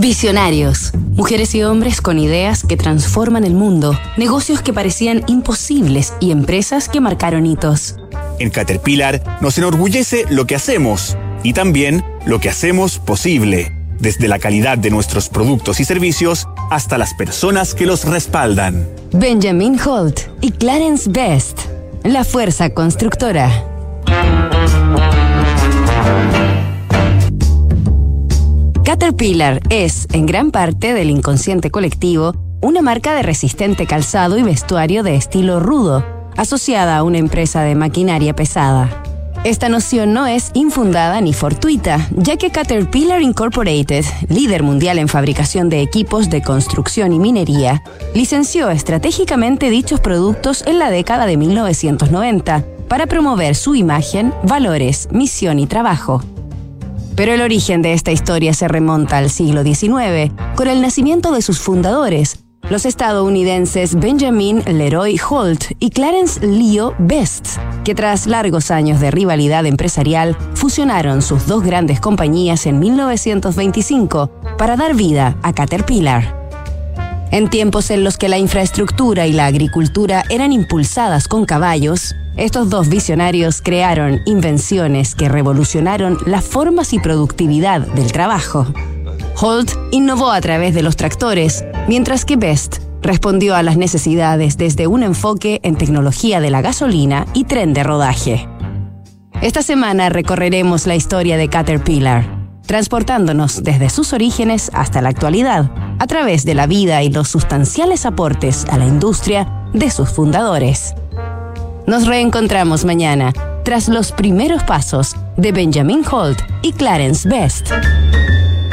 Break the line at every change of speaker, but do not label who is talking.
Visionarios. Mujeres y hombres con ideas que transforman el mundo, negocios que parecían imposibles y empresas que marcaron hitos.
En Caterpillar nos enorgullece lo que hacemos y también lo que hacemos posible, desde la calidad de nuestros productos y servicios hasta las personas que los respaldan.
Benjamin Holt y Clarence Best, la fuerza constructora. Caterpillar es, en gran parte del inconsciente colectivo, una marca de resistente calzado y vestuario de estilo rudo, asociada a una empresa de maquinaria pesada. Esta noción no es infundada ni fortuita, ya que Caterpillar Incorporated, líder mundial en fabricación de equipos de construcción y minería, licenció estratégicamente dichos productos en la década de 1990 para promover su imagen, valores, misión y trabajo. Pero el origen de esta historia se remonta al siglo XIX, con el nacimiento de sus fundadores, los estadounidenses Benjamin Leroy Holt y Clarence Leo Best, que tras largos años de rivalidad empresarial fusionaron sus dos grandes compañías en 1925 para dar vida a Caterpillar. En tiempos en los que la infraestructura y la agricultura eran impulsadas con caballos, estos dos visionarios crearon invenciones que revolucionaron las formas y productividad del trabajo. Holt innovó a través de los tractores, mientras que Best respondió a las necesidades desde un enfoque en tecnología de la gasolina y tren de rodaje. Esta semana recorreremos la historia de Caterpillar, transportándonos desde sus orígenes hasta la actualidad, a través de la vida y los sustanciales aportes a la industria de sus fundadores. Nos reencontramos mañana, tras los primeros pasos de Benjamin Holt y Clarence Best.